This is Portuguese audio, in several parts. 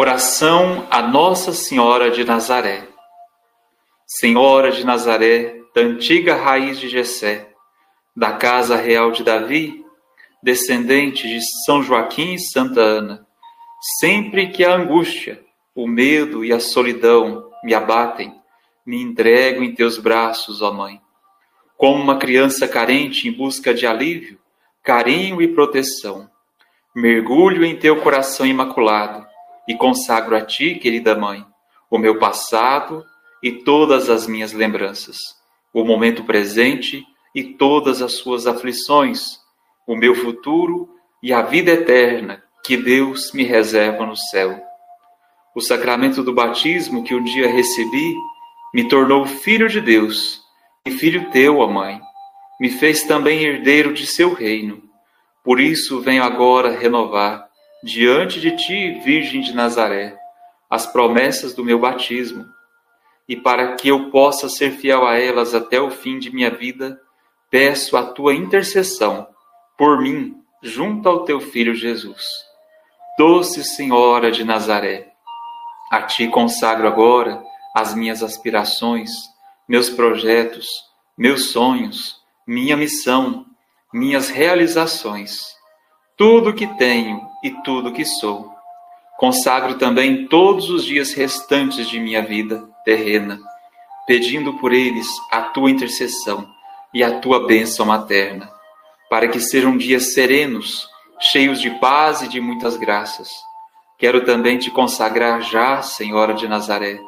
Oração a Nossa Senhora de Nazaré. Senhora de Nazaré, da antiga raiz de Jessé, da casa real de Davi, descendente de São Joaquim e Santa Ana, sempre que a angústia, o medo e a solidão me abatem, me entrego em teus braços, ó Mãe. Como uma criança carente em busca de alívio, carinho e proteção, mergulho em teu coração imaculado e consagro a ti, querida mãe, o meu passado e todas as minhas lembranças, o momento presente e todas as suas aflições, o meu futuro e a vida eterna que Deus me reserva no céu. O sacramento do batismo que um dia recebi me tornou filho de Deus e filho teu, ó Mãe. Me fez também herdeiro de seu reino. Por isso venho agora renovar diante de ti, Virgem de Nazaré, as promessas do meu batismo, e para que eu possa ser fiel a elas até o fim de minha vida, peço a tua intercessão por mim junto ao teu filho Jesus. Doce Senhora de Nazaré, a ti consagro agora as minhas aspirações, meus projetos, meus sonhos, minha missão, minhas realizações tudo que tenho e tudo que sou. Consagro também todos os dias restantes de minha vida terrena, pedindo por eles a tua intercessão e a tua bênção materna, para que sejam dias serenos, cheios de paz e de muitas graças. Quero também te consagrar já, Senhora de Nazaré,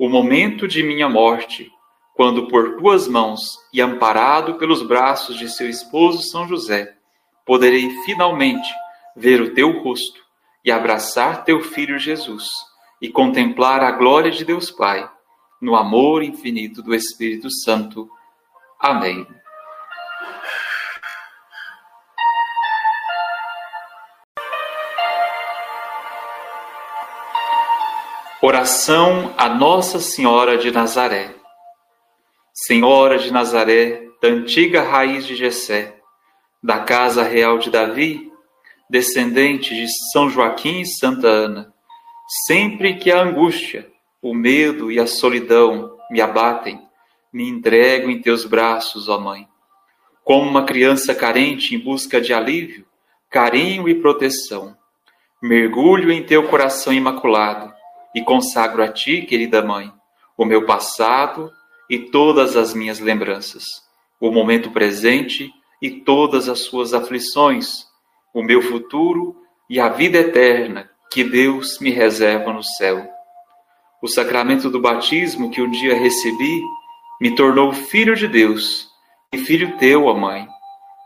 o momento de minha morte, quando por tuas mãos e amparado pelos braços de seu esposo São José, poderei finalmente ver o teu rosto e abraçar teu filho Jesus e contemplar a glória de Deus Pai no amor infinito do Espírito Santo. Amém. Oração a Nossa Senhora de Nazaré. Senhora de Nazaré, da antiga raiz de Jessé, da casa real de Davi, descendente de São Joaquim e Santa Ana, sempre que a angústia, o medo e a solidão me abatem, me entrego em teus braços, ó Mãe. Como uma criança carente em busca de alívio, carinho e proteção, mergulho em teu coração imaculado e consagro a ti, querida Mãe, o meu passado e todas as minhas lembranças, o momento presente e todas as suas aflições, o meu futuro e a vida eterna que Deus me reserva no céu. O sacramento do batismo que um dia recebi me tornou filho de Deus e filho teu, ó Mãe.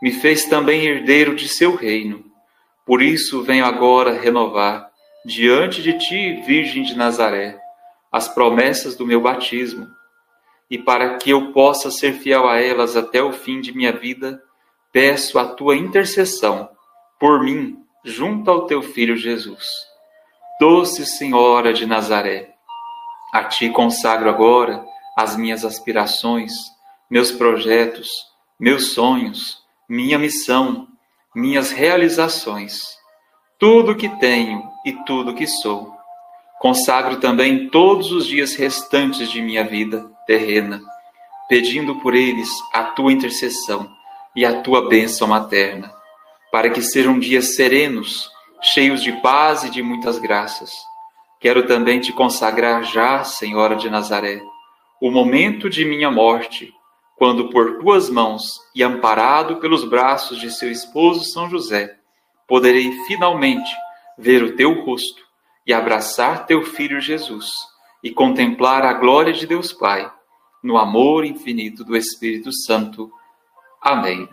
Me fez também herdeiro de seu reino. Por isso venho agora renovar, diante de ti, Virgem de Nazaré, as promessas do meu batismo. E para que eu possa ser fiel a elas até o fim de minha vida, peço a tua intercessão por mim junto ao teu filho Jesus. Doce Senhora de Nazaré, a ti consagro agora as minhas aspirações, meus projetos, meus sonhos, minha missão, minhas realizações, tudo que tenho e tudo que sou. Consagro também todos os dias restantes de minha vida terrena, pedindo por eles a tua intercessão e a tua bênção materna, para que sejam dias serenos, cheios de paz e de muitas graças. Quero também te consagrar já, Senhora de Nazaré, o momento de minha morte, quando por tuas mãos e amparado pelos braços de seu esposo São José, poderei finalmente ver o teu rosto e abraçar teu filho Jesus e contemplar a glória de Deus Pai, no amor infinito do Espírito Santo Amém.